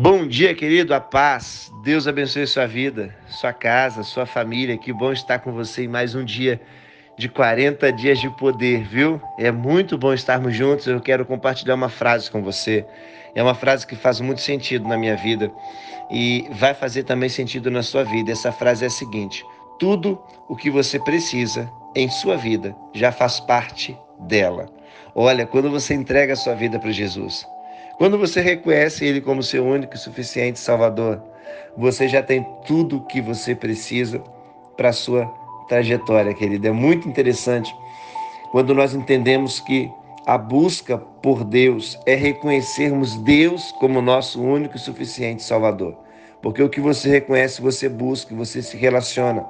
Bom dia, querido, a paz. Deus abençoe sua vida, sua casa, sua família. Que bom estar com você em mais um dia de 40 dias de poder, viu? É muito bom estarmos juntos. Eu quero compartilhar uma frase com você. É uma frase que faz muito sentido na minha vida e vai fazer também sentido na sua vida. Essa frase é a seguinte: tudo o que você precisa em sua vida já faz parte dela. Olha, quando você entrega a sua vida para Jesus, quando você reconhece Ele como seu único e suficiente Salvador, você já tem tudo o que você precisa para a sua trajetória, querido. É muito interessante quando nós entendemos que a busca por Deus é reconhecermos Deus como nosso único e suficiente Salvador. Porque o que você reconhece, você busca, você se relaciona.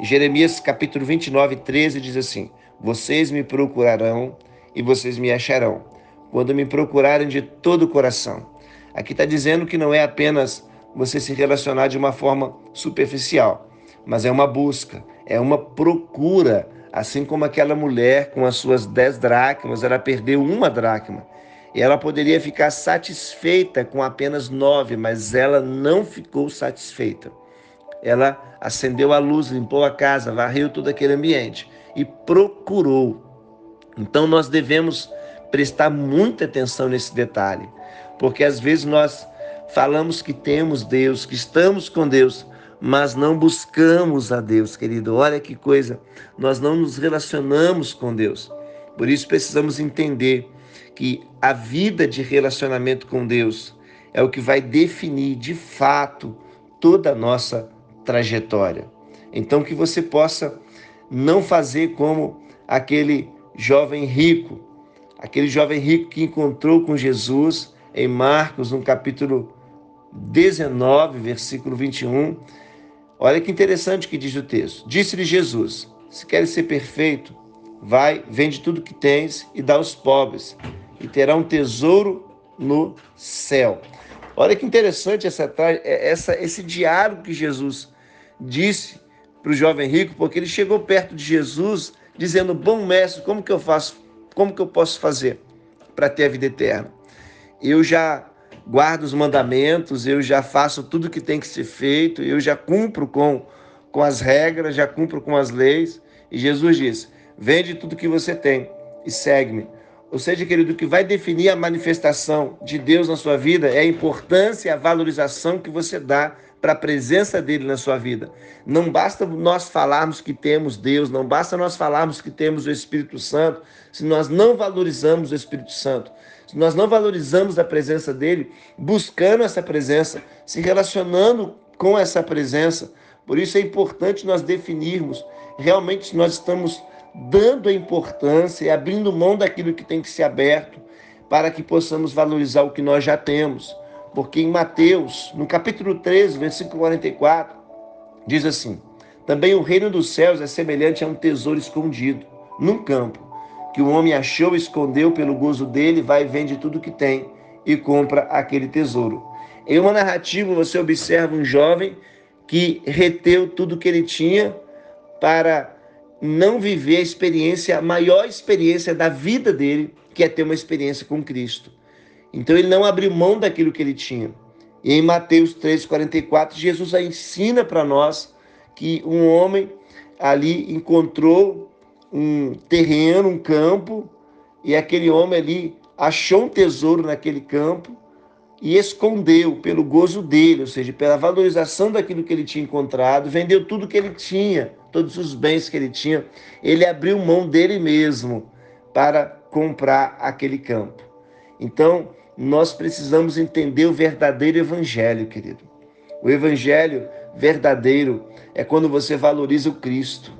Em Jeremias capítulo 29, 13 diz assim: Vocês me procurarão e vocês me acharão quando me procurarem de todo o coração. Aqui está dizendo que não é apenas você se relacionar de uma forma superficial, mas é uma busca, é uma procura. Assim como aquela mulher com as suas dez dracmas, ela perdeu uma dracma. E ela poderia ficar satisfeita com apenas nove, mas ela não ficou satisfeita. Ela acendeu a luz, limpou a casa, varreu todo aquele ambiente e procurou. Então nós devemos prestar muita atenção nesse detalhe, porque às vezes nós falamos que temos Deus, que estamos com Deus, mas não buscamos a Deus, querido. Olha que coisa, nós não nos relacionamos com Deus. Por isso precisamos entender que a vida de relacionamento com Deus é o que vai definir de fato toda a nossa trajetória. Então que você possa não fazer como aquele jovem rico aquele jovem rico que encontrou com Jesus em Marcos, no capítulo 19, versículo 21. Olha que interessante que diz o texto. Disse-lhe Jesus: Se queres ser perfeito, vai, vende tudo que tens e dá aos pobres, e terá um tesouro no céu. Olha que interessante essa, essa, esse diálogo que Jesus disse para o jovem rico, porque ele chegou perto de Jesus dizendo: Bom mestre, como que eu faço como que eu posso fazer para ter a vida eterna? Eu já guardo os mandamentos, eu já faço tudo que tem que ser feito, eu já cumpro com, com as regras, já cumpro com as leis. E Jesus disse: vende tudo que você tem e segue-me. Ou seja, querido, o que vai definir a manifestação de Deus na sua vida é a importância e a valorização que você dá para a presença dele na sua vida. Não basta nós falarmos que temos Deus, não basta nós falarmos que temos o Espírito Santo, se nós não valorizamos o Espírito Santo, se nós não valorizamos a presença dele, buscando essa presença, se relacionando com essa presença. Por isso é importante nós definirmos realmente se nós estamos dando a importância e abrindo mão daquilo que tem que ser aberto para que possamos valorizar o que nós já temos. Porque em Mateus, no capítulo 13, versículo 44, diz assim: Também o reino dos céus é semelhante a um tesouro escondido num campo, que o homem achou, escondeu pelo gozo dele, vai e vende tudo que tem e compra aquele tesouro. Em uma narrativa, você observa um jovem que reteu tudo que ele tinha para não viver a experiência, a maior experiência da vida dele, que é ter uma experiência com Cristo. Então ele não abriu mão daquilo que ele tinha. E em Mateus 3,44, Jesus ensina para nós que um homem ali encontrou um terreno, um campo, e aquele homem ali achou um tesouro naquele campo e escondeu pelo gozo dele, ou seja, pela valorização daquilo que ele tinha encontrado, vendeu tudo que ele tinha, todos os bens que ele tinha, ele abriu mão dele mesmo para comprar aquele campo. Então, nós precisamos entender o verdadeiro evangelho, querido. O evangelho verdadeiro é quando você valoriza o Cristo.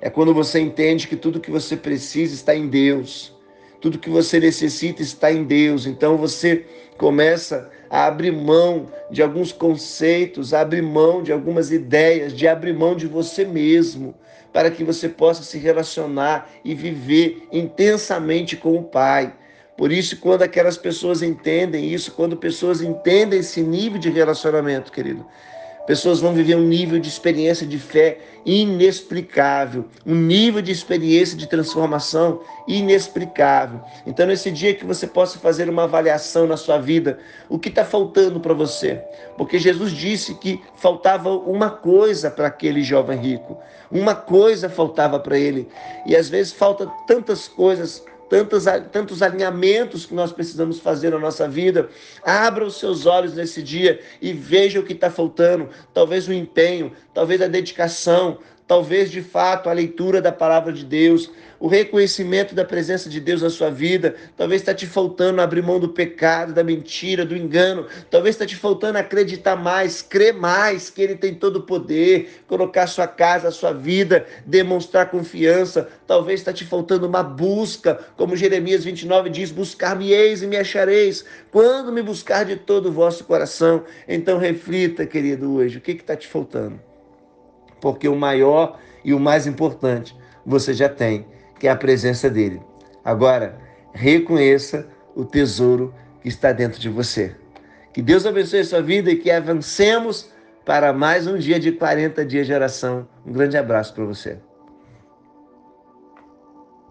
É quando você entende que tudo que você precisa está em Deus. Tudo que você necessita está em Deus. Então você começa a abrir mão de alguns conceitos, abrir mão de algumas ideias, de abrir mão de você mesmo, para que você possa se relacionar e viver intensamente com o Pai. Por isso, quando aquelas pessoas entendem isso, quando pessoas entendem esse nível de relacionamento, querido, Pessoas vão viver um nível de experiência de fé inexplicável, um nível de experiência de transformação inexplicável. Então, nesse dia que você possa fazer uma avaliação na sua vida, o que está faltando para você? Porque Jesus disse que faltava uma coisa para aquele jovem rico, uma coisa faltava para ele, e às vezes falta tantas coisas tantos, tantos alinhamentos que nós precisamos fazer na nossa vida. Abra os seus olhos nesse dia e veja o que está faltando. Talvez o empenho, talvez a dedicação, talvez de fato a leitura da palavra de Deus, o reconhecimento da presença de Deus na sua vida. Talvez está te faltando abrir mão do pecado, da mentira, do engano. Talvez está te faltando acreditar mais, crer mais que Ele tem todo o poder, colocar sua casa, sua vida, demonstrar confiança. Talvez está te faltando uma busca, como Jeremias 29 diz: Buscar-me-eis e me achareis, quando me buscar de todo o vosso coração. Então reflita, querido, hoje, o que está te faltando? Porque o maior e o mais importante você já tem que é a presença dele. Agora, reconheça o tesouro que está dentro de você. Que Deus abençoe a sua vida e que avancemos para mais um dia de 40 dias de oração. Um grande abraço para você.